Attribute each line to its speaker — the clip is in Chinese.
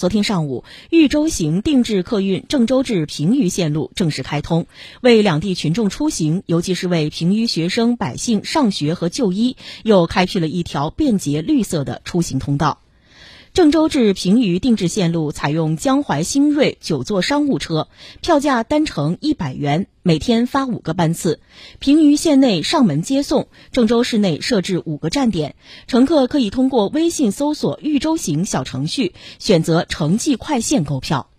Speaker 1: 昨天上午，豫州行定制客运郑州至平舆线路正式开通，为两地群众出行，尤其是为平舆学生百姓上学和就医，又开辟了一条便捷绿色的出行通道。郑州至平舆定制线路采用江淮新锐九座商务车，票价单程一百元，每天发五个班次。平舆县内上门接送，郑州市内设置五个站点，乘客可以通过微信搜索“豫州行”小程序，选择城际快线购票。